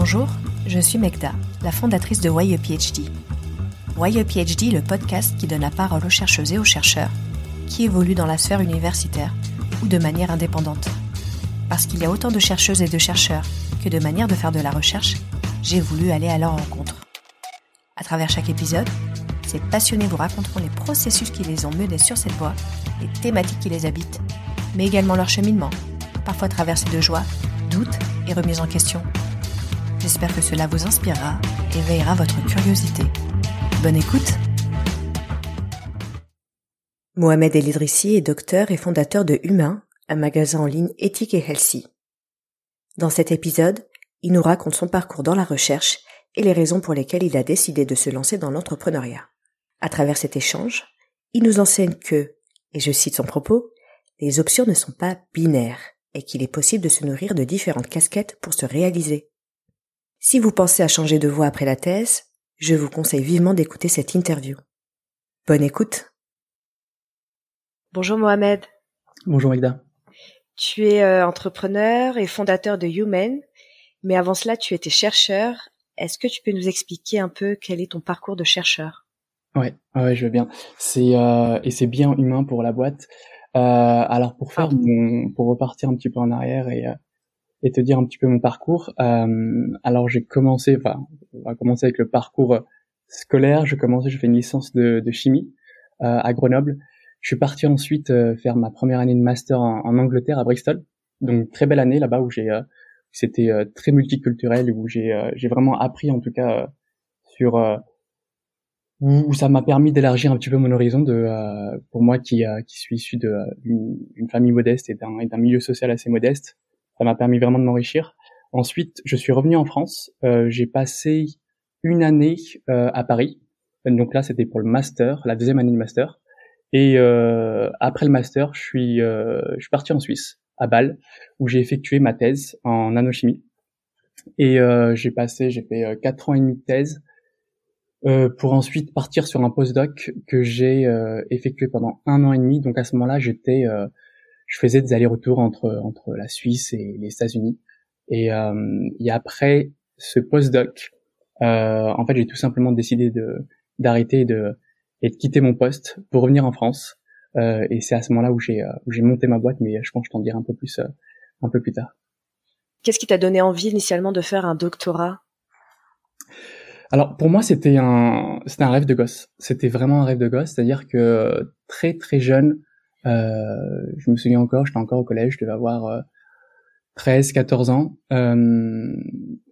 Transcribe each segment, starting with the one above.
Bonjour, je suis Megda, la fondatrice de Why a PhD. Why le podcast qui donne la parole aux chercheuses et aux chercheurs qui évoluent dans la sphère universitaire ou de manière indépendante. Parce qu'il y a autant de chercheuses et de chercheurs que de manières de faire de la recherche, j'ai voulu aller à leur rencontre. À travers chaque épisode, ces passionnés vous raconteront les processus qui les ont menés sur cette voie, les thématiques qui les habitent, mais également leur cheminement, parfois traversé de joie, doutes et remises en question. J'espère que cela vous inspirera et veillera votre curiosité. Bonne écoute Mohamed El Idrissi est docteur et fondateur de Humain, un magasin en ligne éthique et healthy. Dans cet épisode, il nous raconte son parcours dans la recherche et les raisons pour lesquelles il a décidé de se lancer dans l'entrepreneuriat. À travers cet échange, il nous enseigne que, et je cite son propos, les options ne sont pas binaires et qu'il est possible de se nourrir de différentes casquettes pour se réaliser. Si vous pensez à changer de voie après la thèse, je vous conseille vivement d'écouter cette interview. Bonne écoute. Bonjour Mohamed. Bonjour Magda. Tu es euh, entrepreneur et fondateur de Human, mais avant cela tu étais chercheur. Est-ce que tu peux nous expliquer un peu quel est ton parcours de chercheur? Ouais, ouais, je veux bien. C'est euh, et c'est bien humain pour la boîte. Euh, alors pour faire mon, pour repartir un petit peu en arrière et et te dire un petit peu mon parcours. Euh, alors j'ai commencé, enfin, on va commencer avec le parcours scolaire. Je commençais, je fais une licence de, de chimie euh, à Grenoble. Je suis parti ensuite euh, faire ma première année de master en, en, Angleterre à Bristol. Donc très belle année là-bas où j'ai, c'était très multiculturel où j'ai, j'ai vraiment appris en tout cas sur où, ça m'a permis d'élargir un petit peu mon horizon de pour moi qui qui suis issu de d'une famille modeste et d'un, et d'un milieu social assez modeste ça m'a permis vraiment de m'enrichir. Ensuite, je suis revenu en France. Euh, j'ai passé une année euh, à Paris. Donc là, c'était pour le master, la deuxième année de master. Et euh, après le master, je suis, je suis parti en Suisse, à Bâle, où j'ai effectué ma thèse en nanochimie. Et j'ai passé, j'ai fait quatre ans et demi de thèse pour ensuite partir sur un postdoc que j'ai effectué pendant un an et demi. Donc à ce moment-là, j'étais je faisais des allers-retours entre entre la Suisse et les États-Unis. Et, euh, et après ce postdoc, euh, en fait, j'ai tout simplement décidé de d'arrêter de et de quitter mon poste pour revenir en France. Euh, et c'est à ce moment-là où j'ai euh, où j'ai monté ma boîte, mais je pense que je t'en dirai un peu plus euh, un peu plus tard. Qu'est-ce qui t'a donné envie initialement de faire un doctorat? Alors pour moi c'était un c'était un rêve de gosse. C'était vraiment un rêve de gosse, c'est-à-dire que très très jeune, euh, je me souviens encore, j'étais encore au collège, je devais avoir 13, euh, 14 ans. Euh,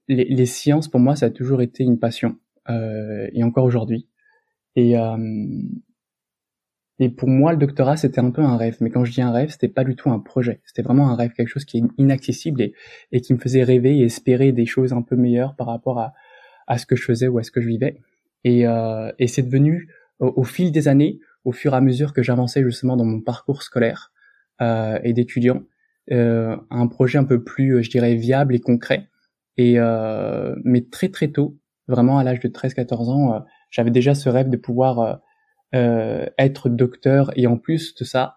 les, les, sciences, pour moi, ça a toujours été une passion, et encore aujourd'hui. Et et pour moi, le doctorat, c'était un peu un rêve. Mais quand je dis un rêve, c'était pas du tout un projet. C'était vraiment un rêve, quelque chose qui est inaccessible et, et, qui me faisait rêver et espérer des choses un peu meilleures par rapport à, à ce que je faisais ou à ce que je vivais. Et, euh, et c'est devenu, au, fil des années, au fur et à mesure que j'avançais justement dans mon parcours scolaire euh, et d'étudiant, euh, un projet un peu plus, euh, je dirais, viable et concret. Et euh, mais très très tôt, vraiment à l'âge de 13-14 ans, euh, j'avais déjà ce rêve de pouvoir euh, être docteur. Et en plus de ça,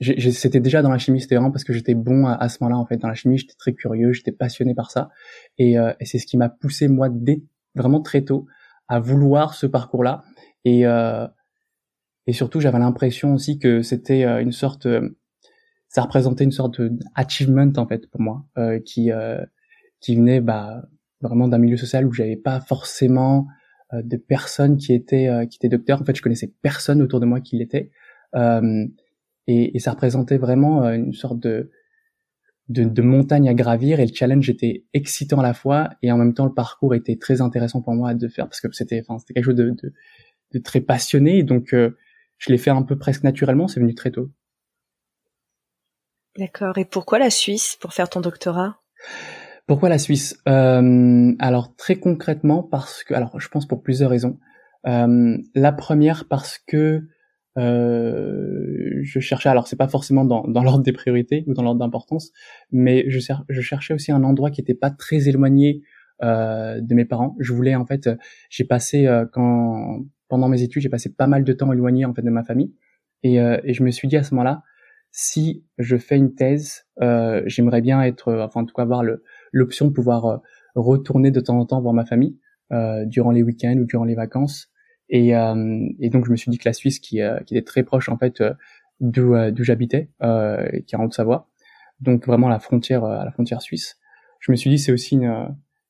c'était déjà dans la chimie, c'était vraiment parce que j'étais bon à, ce moment-là en fait. Dans la chimie, j'étais très curieux, j'étais passionné par ça. Et, et c'est ce qui m'a poussé moi dès vraiment très tôt à vouloir ce parcours-là. Et euh, et surtout, j'avais l'impression aussi que c'était euh, une sorte, euh, ça représentait une sorte d'achievement en fait pour moi, euh, qui qui venait bah, vraiment d'un milieu social où j'avais pas forcément de personnes qui étaient qui étaient docteurs. En fait, je connaissais personne autour de moi qui l'était, et, et, ça représentait vraiment une sorte de, de, de montagne à gravir. Et le challenge était excitant à la fois, et en même temps le parcours était très intéressant pour moi de faire parce que c'était, enfin, c'était quelque chose de, de, de très passionné. Donc je l'ai fait un peu presque naturellement, c'est venu très tôt. D'accord. Et pourquoi la Suisse pour faire ton doctorat? Pourquoi la Suisse? Euh, Alors très concrètement parce que, alors je pense pour plusieurs raisons. Euh, la première parce que euh, je cherchais, alors c'est pas forcément dans, dans l'ordre des priorités ou dans l'ordre d'importance, mais je, je, cherchais aussi un endroit qui n'était pas très éloigné euh, de mes parents. Je voulais en fait, j'ai passé euh, quand pendant mes études, j'ai passé pas mal de temps éloigné en fait de ma famille, et, euh, je me suis dit à ce moment-là, si je fais une thèse, euh, j'aimerais bien être, enfin en tout cas avoir l'option de pouvoir retourner de temps en temps voir ma famille durant les week-ends ou durant les vacances. Et, donc je me suis dit que la Suisse, qui, qui était très proche en fait d'où j'habitais, qui est en Haute-Savoie, donc vraiment à la frontière la frontière suisse, je me suis dit c'est aussi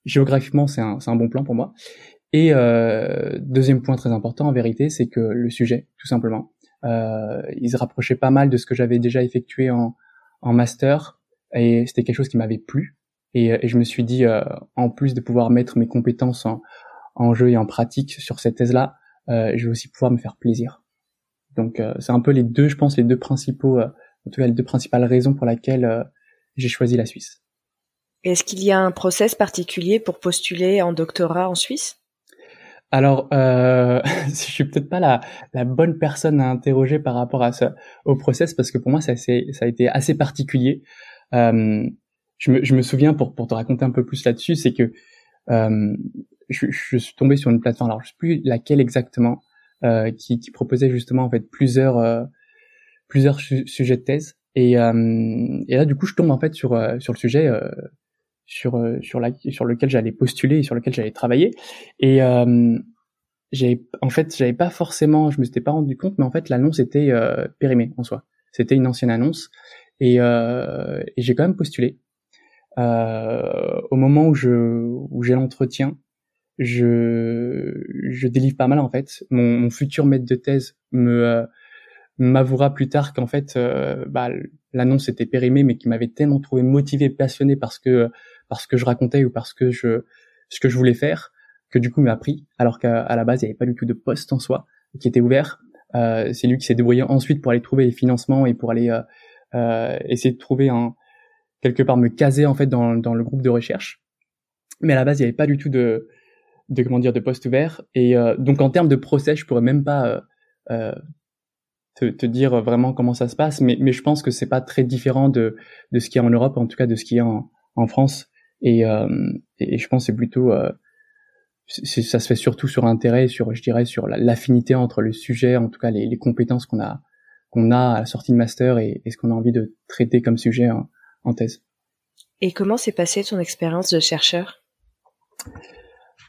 géographiquement c'est un bon plan pour moi. Et euh, deuxième point très important en vérité, c'est que le sujet, tout simplement, euh, il se rapprochait pas mal de ce que j'avais déjà effectué en, en master, et c'était quelque chose qui m'avait plu. Et, et, je me suis dit, euh, en plus de pouvoir mettre mes compétences en, en jeu et en pratique sur cette thèse-là, euh, je vais aussi pouvoir me faire plaisir. Donc euh, c'est un peu les deux, je pense, les deux principaux, euh, en tout cas les deux principales raisons pour lesquelles j'ai choisi la Suisse. Est-ce qu'il y a un process particulier pour postuler en doctorat en Suisse? Alors, euh, je suis peut-être pas la, bonne personne à interroger par rapport au process, parce que pour moi, ça, a été assez particulier. Euh, je, me, souviens, pour, te raconter un peu plus là-dessus, c'est que euh, je, suis tombé sur une plateforme, alors je sais plus laquelle exactement, euh, qui, proposait justement en fait plusieurs sujets de thèse. Et, là, du coup, je tombe en fait sur le sujet sur euh, sur la sur lequel j'allais postuler et sur lequel j'allais travailler. Et euh, j'ai en fait j'avais pas forcément je me suis pas rendu compte mais en fait l'annonce était euh, périmée en soi. C'était une ancienne annonce et, euh, et j'ai quand même postulé. Euh, au moment où je où j'ai l'entretien je je délivre pas mal en fait. Mon, mon futur maître de thèse me euh, m'avouera plus tard qu'en fait bah, l'annonce était périmée mais qu'il m'avait tellement trouvé motivé passionné parce que parce que je racontais ou parce que je ce que je voulais faire que du coup m'a pris alors qu'à la base il n'y avait pas du tout de poste en soi qui était ouvert. Euh, c'est lui qui s'est débrouillé ensuite pour aller trouver les financements et pour aller euh, euh, essayer de trouver un quelque part me caser en fait dans, dans le groupe de recherche. Mais à la base il n'y avait pas du tout de de comment dire de poste ouvert. Et euh, donc en termes de procès je pourrais même pas euh, te, te, dire vraiment comment ça se passe. Mais mais je pense que c'est pas très différent de de ce qu'il y a en Europe en tout cas de ce qu'il y a en, en France et, euh, et, je pense c'est plutôt euh, ça se fait surtout sur intérêt, sur je dirais sur l'affinité entre le sujet, en tout cas les, les compétences qu'on a qu'on a à la sortie de master et, et ce qu'on a envie de traiter comme sujet en, en thèse. Et comment s'est passée ton expérience de chercheur?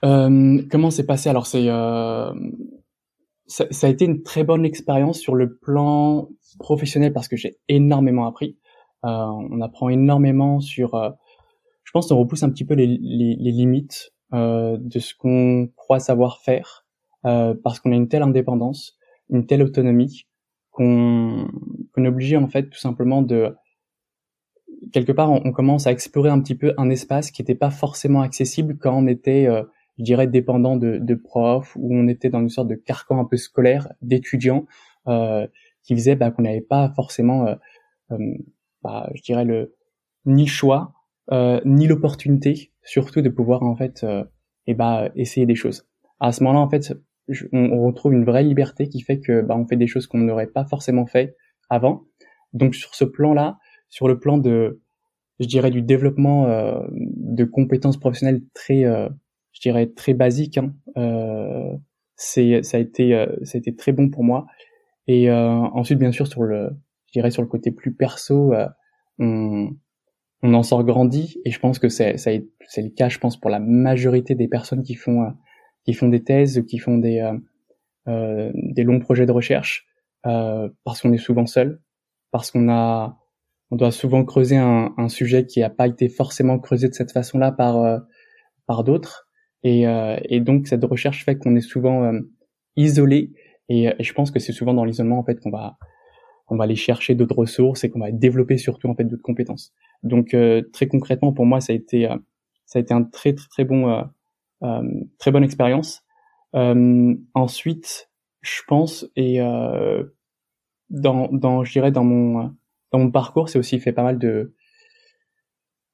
Euh, Comment s'est passé Alors c'est euh, ça, ça, a été une très bonne expérience sur le plan professionnel parce que j'ai énormément appris. Euh, on apprend énormément sur euh, je pense qu'on repousse un petit peu les, les, les limites euh, de ce qu'on croit savoir faire euh, parce qu'on a une telle indépendance, une telle autonomie qu'on qu'on est obligé en fait tout simplement de quelque part on, commence à explorer un petit peu un espace qui n'était pas forcément accessible quand on était euh, je dirais dépendant de, de profs ou on était dans une sorte de carcan un peu scolaire d'étudiants euh, qui faisait bah, qu'on n'avait pas forcément euh, euh, bah, je dirais le ni choix euh, ni l'opportunité, surtout de pouvoir en fait, euh, eh ben, essayer des choses. À ce moment-là, en fait, on, retrouve une vraie liberté qui fait que bah, on fait des choses qu'on n'aurait pas forcément fait avant. Donc sur ce plan-là, sur le plan de, je dirais, du développement euh, de compétences professionnelles très, euh, je dirais, très basiques, hein, euh, c'est, ça a été, euh, ça a été très bon pour moi. Et ensuite, bien sûr, sur le, je dirais, sur le côté plus perso, on en sort grandi et je pense que c'est c'est le cas je pense pour la majorité des personnes qui font euh, qui font des thèses ou qui font des euh, euh, des longs projets de recherche parce qu'on est souvent seul parce qu'on a on doit souvent creuser un, un sujet qui n'a pas été forcément creusé de cette façon-là par par d'autres. Et, et donc cette recherche fait qu'on est souvent isolé et, et, je pense que c'est souvent dans l'isolement en fait qu'on va on va aller chercher d'autres ressources et qu'on va développer surtout en fait d'autres compétences. Donc euh, très concrètement pour moi ça a été euh, ça a été un très très très bon euh, très bonne expérience. ensuite je pense et dans dans je dirais dans mon dans mon parcours c'est aussi fait pas mal de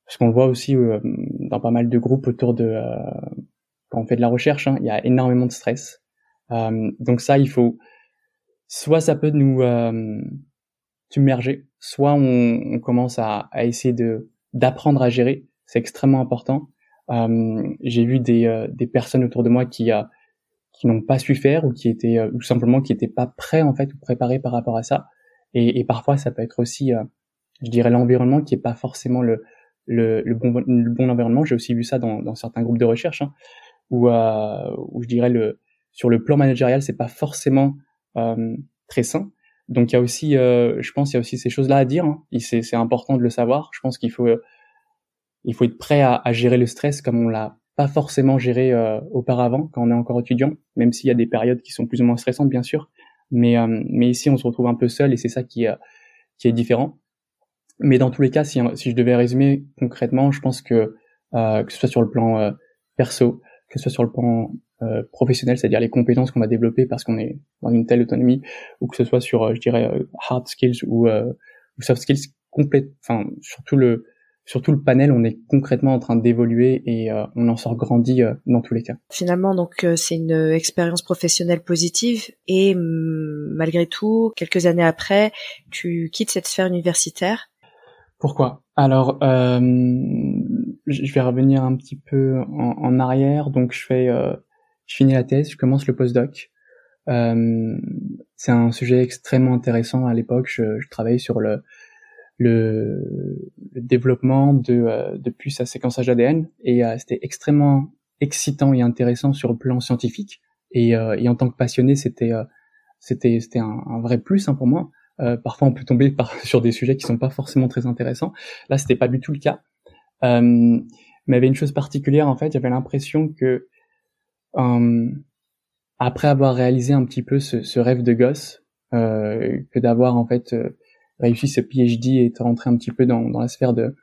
parce qu'on voit aussi dans pas mal de groupes autour de quand on fait de la recherche hein, il y a énormément de stress donc ça il faut soit ça peut nous submerger, soit on, on commence à, à, essayer de d'apprendre à gérer. C'est extrêmement important. Euh, j'ai vu des, euh, des personnes autour de moi qui a, qui n'ont pas su faire ou qui étaient euh, ou simplement qui étaient pas prêts en fait ou préparés par rapport à ça. Et, et parfois ça peut être aussi, euh, je dirais, l'environnement qui est pas forcément le le, le, bon, le bon environnement. J'ai aussi vu ça dans, dans certains groupes de recherche hein, où, euh, où je dirais le sur le plan managérial, c'est pas forcément euh, très sain. Donc il y a aussi, euh, je pense, il y a aussi ces choses-là à dire. Hein. C'est, important de le savoir. Je pense qu'il faut, il faut être prêt à, à gérer le stress comme on l'a pas forcément géré euh, auparavant quand on est encore étudiant, même s'il y a des périodes qui sont plus ou moins stressantes, bien sûr. Mais, euh, mais ici, on se retrouve un peu seul et c'est ça qui, qui est différent. Mais dans tous les cas, si, si je devais résumer concrètement, je pense que euh, que ce soit sur le plan euh, perso, que ce soit sur le plan euh, professionnel, c'est-à-dire les compétences qu'on va développer parce qu'on est dans une telle autonomie, ou que ce soit sur, euh, je dirais, hard skills ou, ou soft skills, complète, enfin surtout le sur tout le panel, on est concrètement en train d'évoluer et euh, on en sort grandi euh, dans tous les cas. Finalement, donc euh, c'est une expérience professionnelle positive et mm, malgré tout, quelques années après, tu quittes cette sphère universitaire. Pourquoi? Alors, je vais revenir un petit peu en, arrière. Donc, je fais, je finis la thèse, je commence le postdoc. c'est un sujet extrêmement intéressant à l'époque. Je, je travaillais sur le le, le développement de, euh, de puces à séquençage ADN et euh, c'était extrêmement excitant et intéressant sur le plan scientifique et, euh, et en tant que passionné c'était c'était c'était un, un, vrai plus hein, pour moi parfois on peut tomber par, sur des sujets qui sont pas forcément très intéressants là c'était pas du tout le cas mais il y avait une chose particulière en fait j'avais l'impression que après avoir réalisé un petit peu ce, ce rêve de gosse que d'avoir en fait réussi ce PhD et est rentré un petit peu dans, dans la sphère de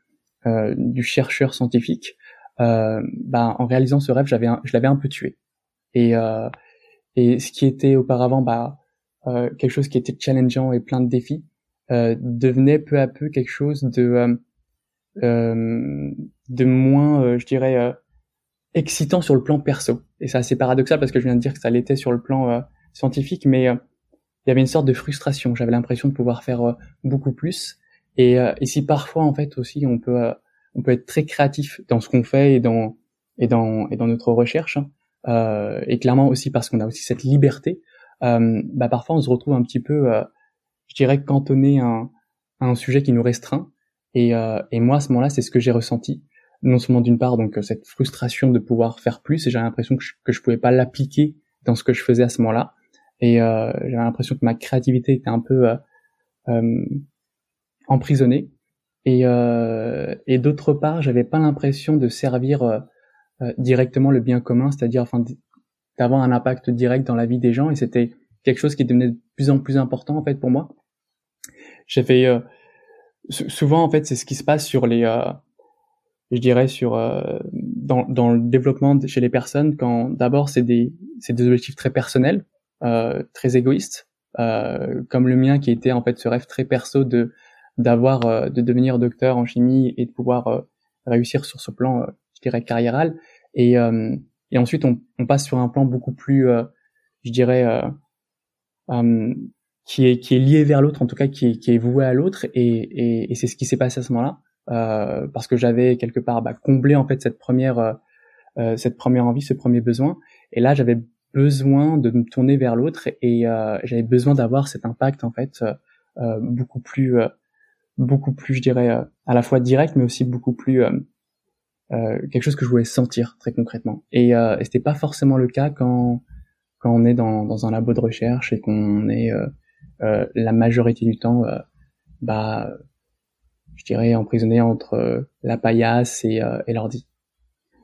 euh, du chercheur scientifique, euh, bah, en réalisant ce rêve, j'avais je l'avais un peu tué. Et euh, et ce qui était auparavant bah, euh, quelque chose qui était challengeant et plein de défis euh, devenait peu à peu quelque chose de euh, de moins, je dirais, excitant sur le plan perso. Et c'est assez paradoxal parce que je viens de dire que ça l'était sur le plan scientifique, mais il y avait une sorte de frustration. J'avais l'impression de pouvoir faire euh, beaucoup plus. Et, euh, et, si parfois en fait aussi on peut euh, on peut être très créatif dans ce qu'on fait et dans et dans et dans notre recherche hein, euh, et clairement aussi parce qu'on a aussi cette liberté euh, bah parfois on se retrouve un petit peu je dirais cantonné à un sujet qui nous restreint et, et moi à ce moment-là c'est ce que j'ai ressenti. Non seulement d'une part donc cette frustration de pouvoir faire plus et j'avais l'impression que je, que pouvais pas l'appliquer dans ce que je faisais à ce moment-là. Et euh, j'avais l'impression que ma créativité était un peu euh, euh emprisonnée. Et, euh, et d'autre part j'avais pas l'impression de servir euh, directement le bien commun c'est-à-dire enfin d'avoir un impact direct dans la vie des gens. Et c'était quelque chose qui devenait de plus en plus important en fait pour moi. J'avais souvent en fait c'est ce qui se passe sur les je dirais sur dans, dans le développement chez les personnes quand d'abord c'est des c'est des objectifs très personnels euh, très égoïste, euh, comme le mien qui était en fait ce rêve très perso de d'avoir euh, de devenir docteur en chimie et de pouvoir réussir sur ce plan, je dirais carriéral. Et, et ensuite on, on, passe sur un plan beaucoup plus, je dirais, qui est qui est lié vers l'autre, en tout cas qui est, qui est voué à l'autre. Et, et, et c'est ce qui s'est passé à ce moment-là, euh, parce que j'avais quelque part bah, comblé en fait cette première euh, cette première envie, ce premier besoin. Et là, j'avais besoin de me tourner vers l'autre et euh, j'avais besoin d'avoir cet impact en fait euh, euh beaucoup plus euh, beaucoup plus je dirais euh, à la fois direct mais aussi beaucoup plus quelque chose que je voulais sentir très concrètement et, et c'était pas forcément le cas quand quand on est dans, dans un labo de recherche et qu'on est la majorité du temps bah je dirais emprisonné entre la paillasse et, et l'ordi.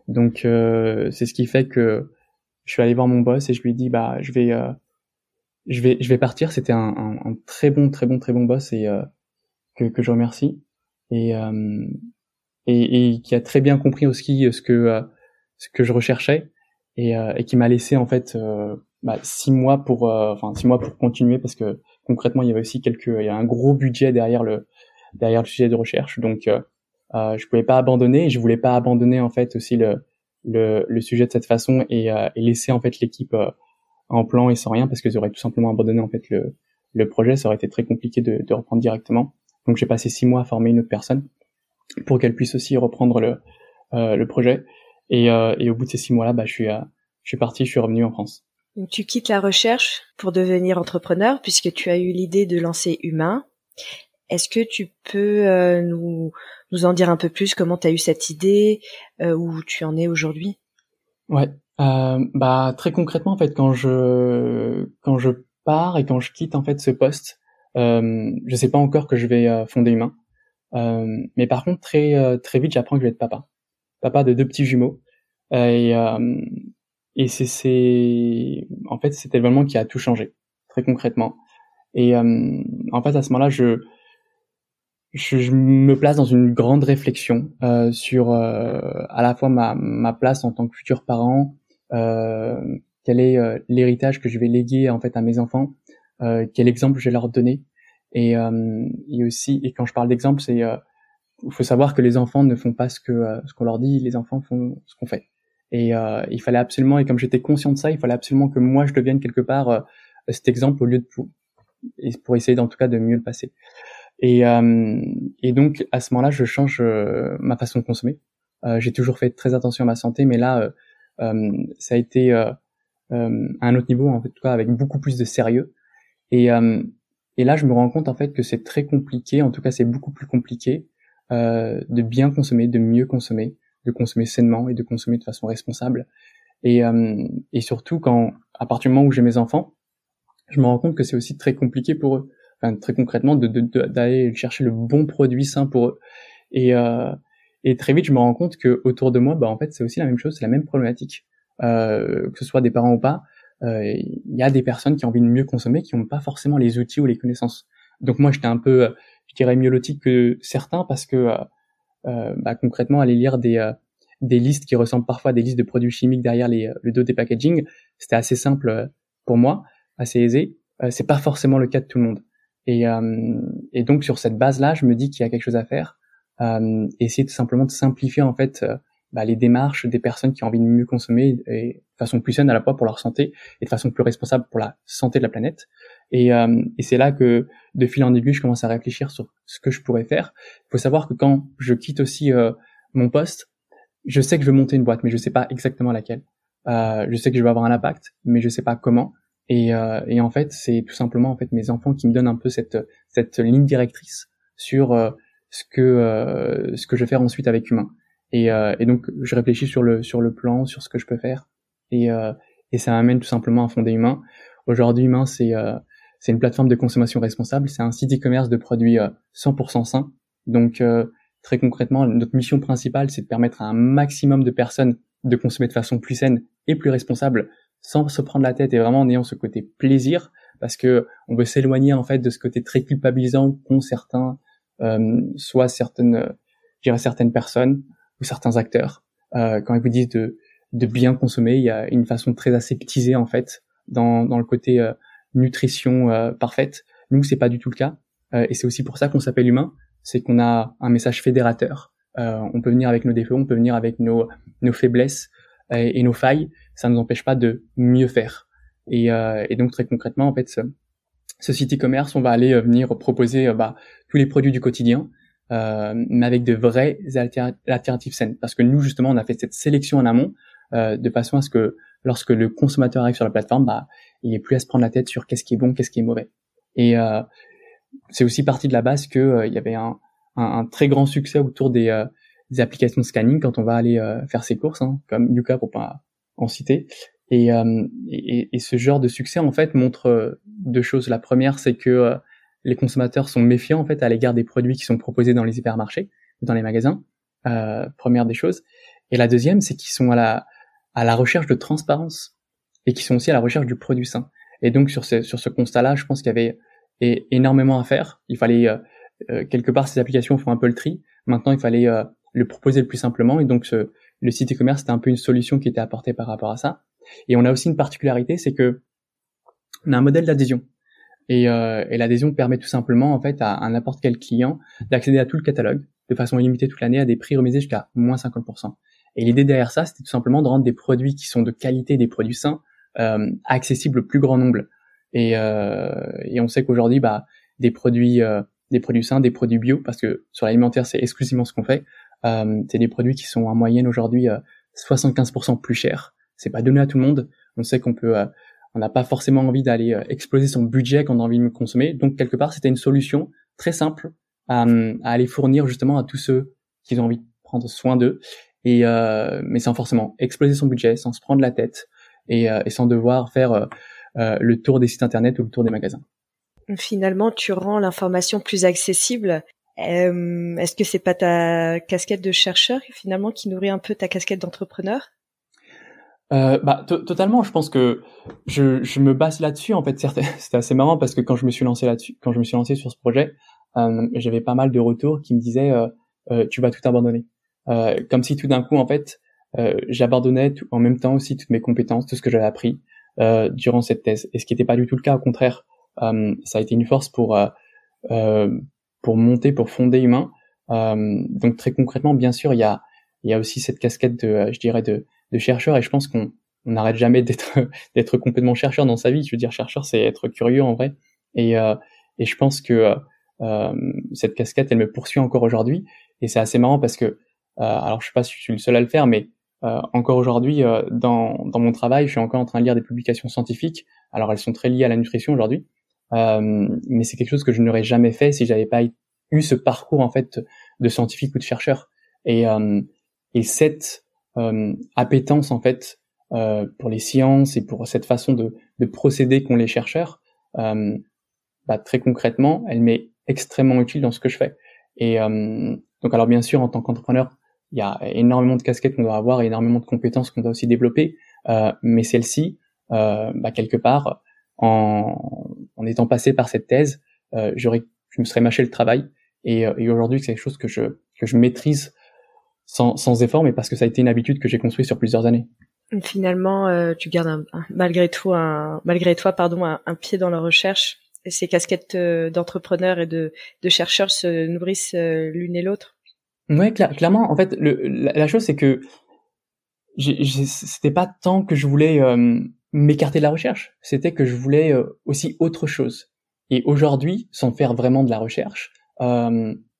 Donc c'est ce qui fait que je suis allé voir mon boss et je lui ai dit bah je vais euh, je vais je vais partir. C'était un, un, un, très bon très bon très bon boss et euh, que, que je remercie. Et, euh, et, et qui a très bien compris aussi ce que ce que je recherchais et, et qui m'a laissé en fait bah, six mois pour enfin six mois pour continuer parce que concrètement il y avait aussi quelques il y a un gros budget derrière le derrière le sujet de recherche donc euh, je pouvais pas abandonner et je voulais pas abandonner en fait aussi le le, le sujet de cette façon et, euh, et laisser en fait l'équipe euh, en plan et sans rien parce que j'aurais tout simplement abandonné en fait le, le projet, ça aurait été très compliqué de, de reprendre directement. Donc j'ai passé six mois à former une autre personne pour qu'elle puisse aussi reprendre le, euh, le projet. Et, euh, et, au bout de ces six mois-là, bah, je suis, je suis parti, je suis revenu en France. Tu quittes la recherche pour devenir entrepreneur puisque tu as eu l'idée de lancer Humain. Est-ce que tu peux nous, nous en dire un peu plus? Comment tu as eu cette idée, où tu en es aujourd'hui? Ouais, bah très concrètement en fait quand je quand je pars et quand je quitte en fait ce poste, je sais pas encore que je vais fonder Humain, mais par contre très très vite j'apprends que je vais être papa, papa de deux petits jumeaux. Et et c'est en fait c'était le moment qui a tout changé très concrètement. Et euh, en fait à ce moment-là je, je, me place dans une grande réflexion euh, sur euh, à la fois ma ma place en tant que futur parent, quel est l'héritage que je vais léguer en fait à mes enfants, quel exemple je vais leur donner. Et, et aussi et quand je parle d'exemple c'est il faut savoir que les enfants ne font pas ce que ce qu'on leur dit, les enfants font ce qu'on fait. Et euh, il fallait absolument, et comme j'étais conscient de ça, il fallait absolument que moi je devienne quelque part euh, cet exemple au lieu de pour, pour essayer en tout cas de mieux le passer. Et, euh, et donc à ce moment-là, je change euh, ma façon de consommer. Euh, j'ai toujours fait très attention à ma santé, mais là, ça a été à un autre niveau, en tout cas avec beaucoup plus de sérieux. Et, et là, je me rends compte en fait que c'est très compliqué, en tout cas c'est beaucoup plus compliqué de bien consommer, de mieux consommer, de consommer sainement et de consommer de façon responsable. Et, euh, et surtout quand, à partir du moment où j'ai mes enfants, je me rends compte que c'est aussi très compliqué pour eux, enfin très concrètement, d'aller de, chercher le bon produit sain pour eux. Et, euh, et très vite, je me rends compte que autour de moi, bah en fait, c'est aussi la même chose, c'est la même problématique, euh, que ce soit des parents ou pas. Euh, il y a des personnes qui ont envie de mieux consommer, qui n'ont pas forcément les outils ou les connaissances. Donc moi, j'étais un peu, je dirais, myolotique que certains parce que euh, euh, bah, concrètement aller lire des euh, des listes qui ressemblent parfois à des listes de produits chimiques derrière les, euh, le dos des packaging, c'était assez simple pour moi, assez aisé. c'est pas forcément le cas de tout le monde. Et, et donc sur cette base-là, je me dis qu'il y a quelque chose à faire. Euh, essayer tout simplement de simplifier en fait bah, les démarches des personnes qui ont envie de mieux consommer et de façon plus saine à la fois pour leur santé et de façon plus responsable pour la santé de la planète. Et, euh, et c'est là que de fil en aiguille, je commence à réfléchir sur ce que je pourrais faire. Il faut savoir que quand je quitte aussi euh, mon poste, je sais que je veux monter une boîte, mais je sais pas exactement laquelle. Euh, je sais que je vais avoir un impact, mais je sais pas comment. Et, euh, et en fait, c'est tout simplement en fait mes enfants qui me donnent un peu cette cette ligne directrice sur euh, ce que ce que je vais faire ensuite avec humain. Et, euh, et, donc, je réfléchis sur le sur le plan, sur ce que je peux faire, et, euh, et ça m'amène tout simplement à fonder Humain. Aujourd'hui, Humain, c'est euh, c'est une plateforme de consommation responsable. C'est un site e-commerce de produits 100% sains. Donc, très concrètement, notre mission principale, c'est de permettre à un maximum de personnes de consommer de façon plus saine et plus responsable, sans se prendre la tête et vraiment en ayant ce côté plaisir, parce que on veut s'éloigner en fait de ce côté très culpabilisant qu'ont certains, euh, soit certaines, je dirais certaines personnes, certains acteurs. Euh, quand ils vous disent de, de bien consommer, il y a une façon très aseptisée en fait dans, dans le côté euh, nutrition euh, parfaite. Nous, c'est pas du tout le cas, et c'est aussi pour ça qu'on s'appelle humain, c'est qu'on a un message fédérateur. on peut venir avec nos défauts, on peut venir avec nos, nos faiblesses et, nos failles. Ça ne nous empêche pas de mieux faire. Et, et donc très concrètement, en fait, ce, ce site e-commerce, on va aller venir proposer bah, tous les produits du quotidien, euh, mais avec de vraies alternatives saines. Parce que nous, justement, on a fait cette sélection en amont euh, de façon à ce que lorsque le consommateur arrive sur la plateforme, bah, il est plus à se prendre la tête sur qu'est-ce qui est bon, qu'est-ce qui est mauvais. Et euh, c'est aussi partie de la base que euh, y avait un, un, un, très grand succès autour des, euh, des, applications de scanning quand on va aller euh, faire ses courses, hein, comme Yuka pour pas en citer. Et, et, et, ce genre de succès en fait montre deux choses. La première, c'est que les consommateurs sont méfiants en fait à l'égard des produits qui sont proposés dans les hypermarchés, dans les magasins. Euh, première des choses. Et la deuxième, c'est qu'ils sont à la à la recherche de transparence et qui sont aussi à la recherche du produit sain. Et donc sur ce sur ce constat-là, je pense qu'il y avait énormément à faire. Il fallait euh, euh, quelque part ces applications font un peu le tri. Maintenant, il fallait euh, le proposer le plus simplement. Et donc ce, le site e-commerce c'était un peu une solution qui était apportée par rapport à ça. Et on a aussi une particularité, c'est que on a un modèle d'adhésion. Et, euh, et l'adhésion permet tout simplement en fait à, n'importe quel client d'accéder à tout le catalogue de façon illimitée toute l'année à des prix remisés jusqu'à moins 50%. Et l'idée derrière ça, c'était tout simplement de rendre des produits qui sont de qualité, des produits sains, euh, accessibles au plus grand nombre. Et, euh, et on sait qu'aujourd'hui, bah, des produits, euh, des produits sains, des produits bio, parce que sur l'alimentaire, c'est exclusivement ce qu'on fait. Euh, c'est des produits qui sont en moyenne aujourd'hui 75% euh, plus chers. C'est pas donné à tout le monde. On sait qu'on peut on n'a pas forcément envie d'aller exploser son budget quand on a envie de consommer. Donc quelque part, c'était une solution très simple à, aller fournir justement à tous ceux qui ont envie de prendre soin d'eux. Et mais sans forcément exploser son budget, sans se prendre la tête et, et sans devoir faire le tour des sites internet ou le tour des magasins. Finalement, tu rends l'information plus accessible. Euh, Est-ce que c'est pas ta casquette de chercheur finalement qui nourrit un peu ta casquette d'entrepreneur? Euh, bah, totalement. Je pense que je, je me base là-dessus. En fait, c'était assez marrant parce que quand je me suis lancé là-dessus, quand je me suis lancé sur ce projet, euh, j'avais pas mal de retours qui me disaient euh, euh tu vas tout abandonner, euh, comme si tout d'un coup, en fait, euh, j'abandonnais en même temps aussi toutes mes compétences, tout ce que j'avais appris durant cette thèse. Et ce qui n'était pas du tout le cas. Au contraire, ça a été une force pour pour monter, pour fonder humain. donc très concrètement, bien sûr, il y a il y a aussi cette casquette de, je dirais, de de chercheur et je pense qu'on n'arrête jamais d'être d'être complètement chercheur dans sa vie. Je veux dire, chercheur, c'est être curieux en vrai. Et, euh, et je pense que euh, cette casquette, elle me poursuit encore aujourd'hui. Et c'est assez marrant parce que, euh, alors je sais pas si je suis le seul à le faire, mais euh, encore aujourd'hui, euh, dans, dans mon travail, je suis encore en train de lire des publications scientifiques. Alors elles sont très liées à la nutrition aujourd'hui, mais c'est quelque chose que je n'aurais jamais fait si j'avais pas eu ce parcours en fait de scientifique ou de chercheur. Et, et cette euh, appétence en fait euh, pour les sciences et pour cette façon de, de procéder qu'ont les chercheurs, euh, bah, très concrètement, elle m'est extrêmement utile dans ce que je fais. Et donc alors bien sûr en tant qu'entrepreneur, il y a énormément de casquettes qu'on doit avoir, énormément de compétences qu'on doit aussi développer, euh, mais celle-ci, euh, bah, quelque part, en, en, étant passé par cette thèse, euh, j'aurais, je me serais mâché le travail, et, et aujourd'hui c'est quelque chose que je que je maîtrise sans, sans effort, mais parce que ça a été une habitude que j'ai construite sur plusieurs années. Finalement, euh, tu gardes malgré tout un, malgré toi, pardon, un, pied dans la recherche. Ces casquettes euh, d'entrepreneurs et de, de chercheurs se nourrissent euh, l'une et l'autre. Ouais, clairement. En fait, la, chose c'est que c'était pas tant que je voulais m'écarter de la recherche, c'était que je voulais aussi autre chose. Et aujourd'hui, sans faire vraiment de la recherche,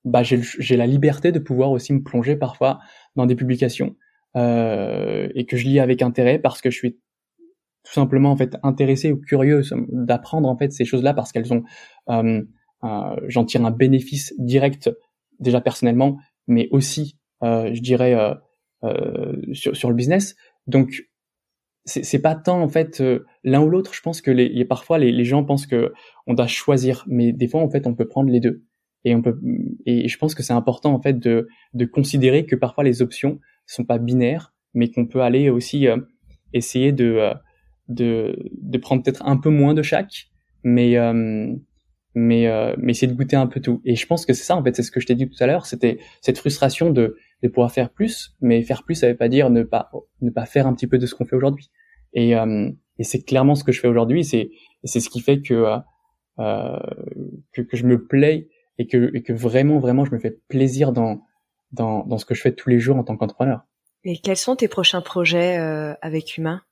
bah, j'ai la liberté de pouvoir aussi me plonger parfois dans des publications euh, et que je lis avec intérêt parce que je suis tout simplement en fait intéressé ou curieux d'apprendre en fait ces choses-là parce qu'elles ont euh, euh, j'en tire un bénéfice direct déjà personnellement mais aussi euh, je dirais euh, euh, sur, sur le business. Donc c'est pas tant en fait l'un ou l'autre. Je pense que les, parfois les, les gens pensent que on doit choisir mais des fois en fait on peut prendre les deux. Et on peut et je pense que c'est important en fait de de considérer que parfois les options sont pas binaires mais qu'on peut aller aussi euh, essayer de de de prendre peut-être un peu moins de chaque. Mais euh, mais mais essayer de goûter un peu tout. Et je pense que c'est ça en fait c'est ce que je t'ai dit tout à l'heure c'était cette frustration de de pouvoir faire plus mais faire plus ça veut pas dire ne pas ne pas faire un petit peu de ce qu'on fait aujourd'hui. Et et c'est clairement ce que je fais aujourd'hui c'est c'est ce qui fait que que, que je me plais et que, et que vraiment, vraiment, je me fais plaisir dans, dans, dans ce que je fais tous les jours en tant qu'entrepreneur. Et quels sont tes prochains projets euh, avec Humain?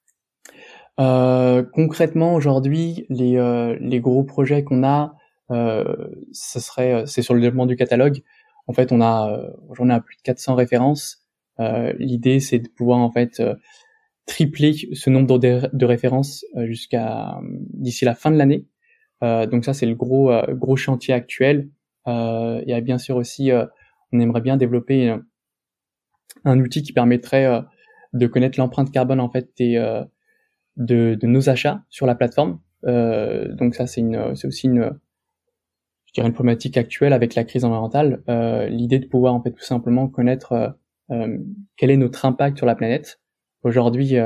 Euh, Concrètement, aujourd'hui, les, euh, les gros projets qu'on a, euh, ce serait, c'est sur le développement du catalogue. En fait, on a, j'en ai plus de 400 références. L'idée, c'est de pouvoir en fait tripler ce nombre de, références jusqu'à d'ici la fin de l'année. donc ça, c'est le gros gros chantier actuel. Euh, a bien sûr aussi, euh, on aimerait bien développer un outil qui permettrait euh, de connaître l'empreinte carbone en fait de, de, nos achats sur la plateforme. donc ça, c'est une, c'est aussi une, je dirais une problématique actuelle avec la crise environnementale. L'idée de pouvoir en fait tout simplement connaître quel est notre impact sur la planète. Aujourd'hui,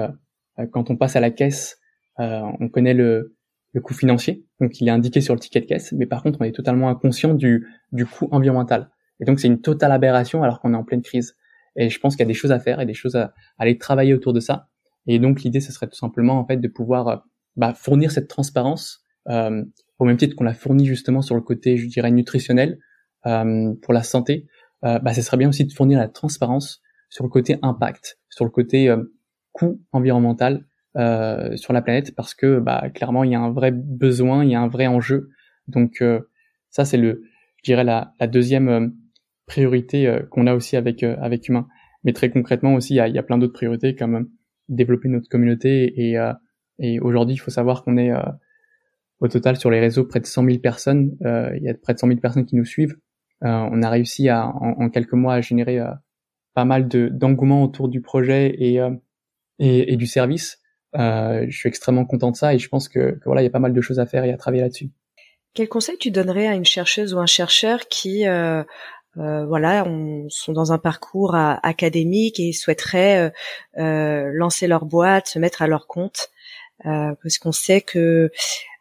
quand on passe à la caisse, on connaît le, le coût financier, donc il est indiqué sur le ticket de caisse, mais par contre on est totalement inconscient du, du coût environnemental. Et donc c'est une totale aberration alors qu'on est en pleine crise. Et je pense qu'il y a des choses à faire et des choses à, aller travailler autour de ça. Et donc l'idée ce serait tout simplement en fait de pouvoir euh, bah, fournir cette transparence euh, au même titre qu'on l'a fourni justement sur le côté je dirais nutritionnel euh, pour la santé. Euh, bah, ce serait bien aussi de fournir la transparence sur le côté impact, sur le côté euh, coût environnemental euh, sur la planète parce que bah, clairement il y a un vrai besoin, il y a un vrai enjeu. Donc euh, ça c'est le, je dirais la, la deuxième euh, priorité qu'on a aussi avec avec humain. Mais très concrètement aussi il y a, il y a plein d'autres priorités comme développer notre communauté et et aujourd'hui il faut savoir qu'on est au total sur les réseaux près de 100 000 personnes. il y a près de 100 000 personnes qui nous suivent. on a réussi à en, quelques mois à générer pas mal de d'engouement autour du projet et, et, et du service. je suis extrêmement content de ça et je pense que, que voilà il y a pas mal de choses à faire et à travailler là-dessus. Quel conseil tu donnerais à une chercheuse ou un chercheur qui euh, euh, voilà, on, sont dans un parcours académique et souhaiteraient euh, euh, lancer leur boîte, se mettre à leur compte, euh, parce qu'on sait que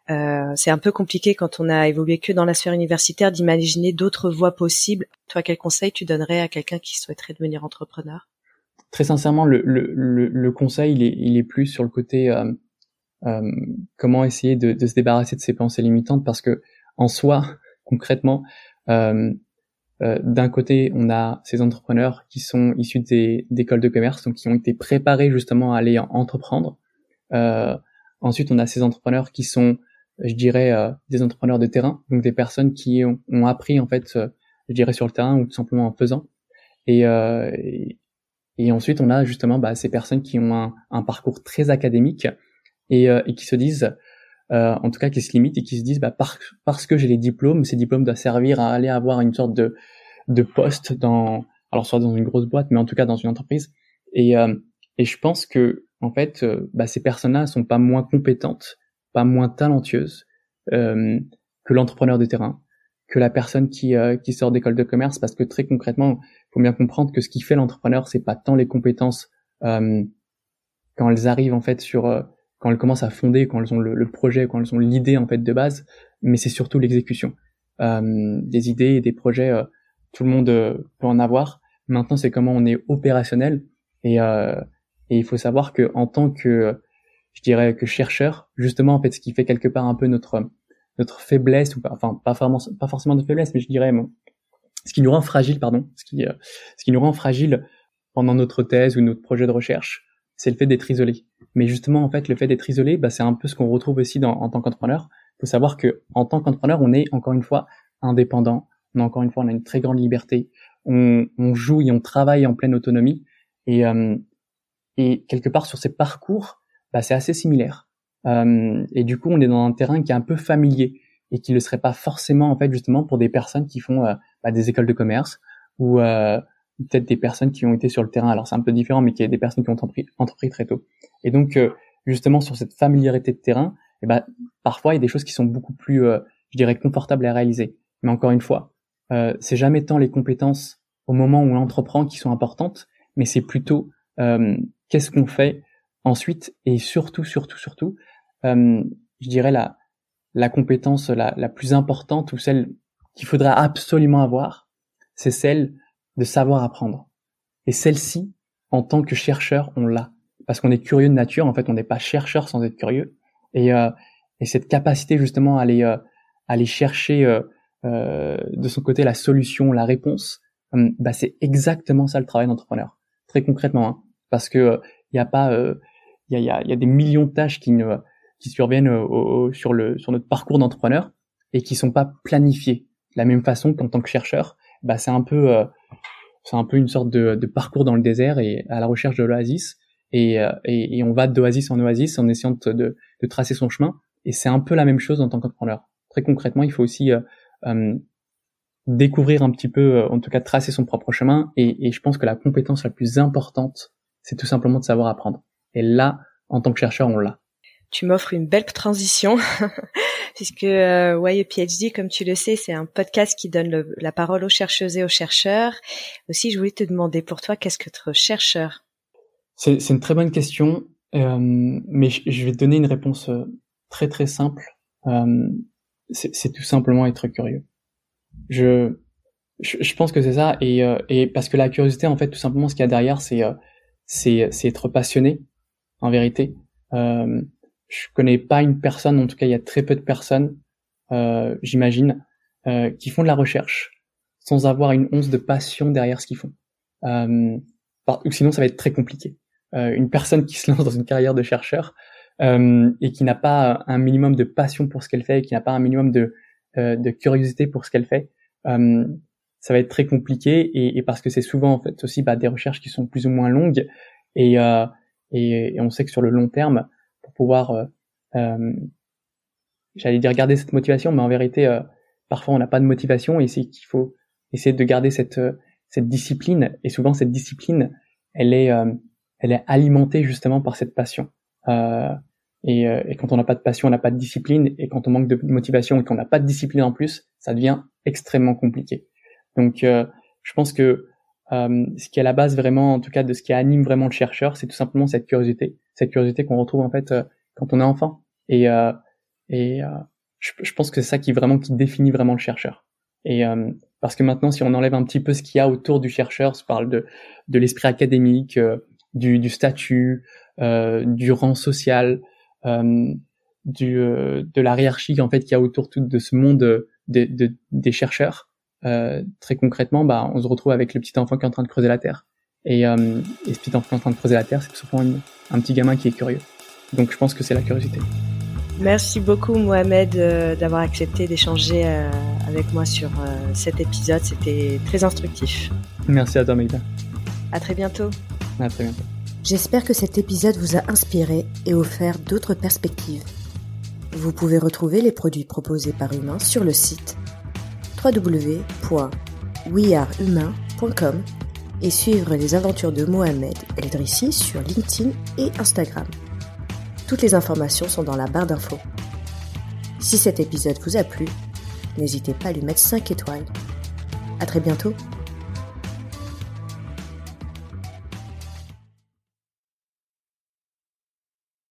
c'est un peu compliqué quand on a évolué que dans la sphère universitaire d'imaginer d'autres voies possibles. Toi, quel conseil tu donnerais à quelqu'un qui souhaiterait devenir entrepreneur? Très sincèrement, le, le, le, conseil, il est, il est, plus sur le côté comment essayer de, de, se débarrasser de ces pensées limitantes, parce que en soi, concrètement, euh, euh, d'un côté, on a ces entrepreneurs qui sont issus des d'écoles de commerce, donc qui ont été préparés justement à aller entreprendre. Euh, ensuite, on a ces entrepreneurs qui sont, je dirais, euh, des entrepreneurs de terrain, donc des personnes qui ont, ont appris en fait, euh, je dirais, sur le terrain ou tout simplement en faisant. Et, euh, et, ensuite, on a justement bah, ces personnes qui ont un, un parcours très académique et, et qui se disent euh, en tout cas qui se limitent et qui se disent bah, parce que j'ai les diplômes, ces diplômes doivent servir à aller avoir une sorte de, de poste dans, alors soit dans une grosse boîte, mais en tout cas dans une entreprise. Et, euh, et je pense que en fait, euh, bah, ces personnes-là sont pas moins compétentes, pas moins talentueuses euh, que l'entrepreneur de terrain, que la personne qui, qui sort d'école de commerce, parce que très concrètement, il faut bien comprendre que ce qui fait l'entrepreneur, c'est pas tant les compétences quand elles arrivent en fait sur quand elles commencent à fonder, quand elles ont le, projet, quand elles ont l'idée en fait de base, mais c'est surtout l'exécution. Euh, des idées et des projets, euh, tout le monde euh, peut en avoir. Maintenant, c'est comment on est opérationnel et, et il faut savoir que en tant que, je dirais que chercheur, justement en fait, ce qui fait quelque part un peu notre notre faiblesse ou enfin pas forcément pas forcément de faiblesse, mais je dirais ce qui nous rend fragile, pardon, ce qui ce qui nous rend fragile pendant notre thèse ou notre projet de recherche, c'est le fait d'être isolé. Mais justement, en fait, le fait d'être isolé, bah, c'est un peu ce qu'on retrouve aussi dans, en tant qu'entrepreneur. Il faut savoir que en tant qu'entrepreneur, on est encore une fois indépendant. On a encore une fois, on a une très grande liberté. On, on joue et on travaille en pleine autonomie. Et, euh, et quelque part sur ces parcours, bah, c'est assez similaire. Euh, et du coup, on est dans un terrain qui est un peu familier et qui ne le serait pas forcément en fait justement pour des personnes qui font euh, bah, des écoles de commerce ou euh, peut-être des personnes qui ont été sur le terrain. Alors c'est un peu différent, mais qui est des personnes qui ont entrepris, très tôt. Et donc euh, justement sur cette familiarité de terrain, eh ben parfois il y a des choses qui sont beaucoup plus, euh, je dirais, confortables à réaliser. Mais encore une fois, c'est jamais tant les compétences au moment où on entreprend qui sont importantes, mais c'est plutôt qu'est-ce qu'on fait ensuite et surtout, surtout, surtout, je dirais la la compétence la, la plus importante ou celle qu'il faudra absolument avoir, c'est celle de savoir apprendre. Et celle-ci, en tant que chercheur, on l'a. Parce qu'on est curieux de nature, en fait, on n'est pas chercheur sans être curieux. Et, euh, et cette capacité justement à aller, euh, aller chercher euh, euh, de son côté la solution, la réponse, hum, bah, c'est exactement ça le travail d'entrepreneur. Très concrètement, hein. parce que il y a pas, il y a, y, a, des millions de tâches qui ne qui surviennent sur le sur notre parcours d'entrepreneur et qui sont pas planifiées de la même façon qu'en tant que chercheur. Bah, c'est un peu c'est un peu une sorte de, de, parcours dans le désert et à la recherche de l'oasis. Et, euh, et, et, on va d'oasis en oasis en essayant de, de, de tracer son chemin. Et c'est un peu la même chose en tant qu'entrepreneur. Très concrètement, il faut aussi euh, euh, découvrir un petit peu, euh, en tout cas tracer son propre chemin. Et, et je pense que la compétence la plus importante, c'est tout simplement de savoir apprendre. Et là, en tant que chercheur, on l'a. Tu m'offres une belle transition puisque euh, PhD, comme tu le sais, c'est un podcast qui donne la parole aux chercheuses et aux chercheurs. Aussi, je voulais te demander pour toi, qu'est-ce que être chercheur? C'est une très bonne question, euh, mais je vais te donner une réponse euh, très très simple. Euh, c'est tout simplement être curieux. Je, je, pense que c'est ça, et, euh, et parce que la curiosité, en fait, tout simplement, ce qu'il y a derrière, c'est c'est être passionné, en vérité. Euh, je connais pas une personne, en tout cas il y a très peu de personnes, euh, j'imagine, euh, qui font de la recherche sans avoir une once de passion derrière ce qu'ils font. Euh, sinon ça va être très compliqué. Euh, une personne qui se lance dans une carrière de chercheur euh, et qui n'a pas un minimum de passion pour ce qu'elle fait, et qui n'a pas un minimum de, euh, de curiosité pour ce qu'elle fait, ça va être très compliqué et, et parce que c'est souvent en fait aussi bah, des recherches qui sont plus ou moins longues et, et, et on sait que sur le long terme pour pouvoir, euh, euh, j'allais dire garder cette motivation, mais en vérité, euh, parfois on n'a pas de motivation et c'est qu'il faut essayer de garder cette cette discipline. Et souvent cette discipline, elle est elle est alimentée justement par cette passion. Et, et, quand on n'a pas de passion, on n'a pas de discipline. Et quand on manque de motivation et qu'on n'a pas de discipline en plus, ça devient extrêmement compliqué. Donc, je pense que euh, ce qui est à la base vraiment, en tout cas, de ce qui anime vraiment le chercheur, c'est tout simplement cette curiosité, cette curiosité qu'on retrouve en fait euh, quand on est enfant. Et, euh, et je, je, pense que c'est ça qui vraiment qui définit vraiment le chercheur. Et parce que maintenant, si on enlève un petit peu ce qu'il y a autour du chercheur, on parle de de l'esprit académique, du, du, statut, du rang social, du de la hiérarchie en fait qu'il y a autour tout de ce monde de, de, des chercheurs. Euh, très concrètement, bah, on se retrouve avec le petit enfant qui est en train de creuser la terre. Et, euh, et ce petit enfant qui est en train de creuser la terre, c'est souvent un petit gamin qui est curieux. Donc je pense que c'est la curiosité. Merci beaucoup Mohamed euh, d'avoir accepté d'échanger avec moi sur cet épisode. C'était très instructif. Merci à toi Maïda. À très bientôt. À très bientôt. J'espère que cet épisode vous a inspiré et offert d'autres perspectives. Vous pouvez retrouver les produits proposés par Humain sur le site www.wearehumain.com et suivre les aventures de Mohamed Eldrissi sur LinkedIn et Instagram. Toutes les informations sont dans la barre d'infos. Si cet épisode vous a plu, n'hésitez pas à lui mettre 5 étoiles. À très bientôt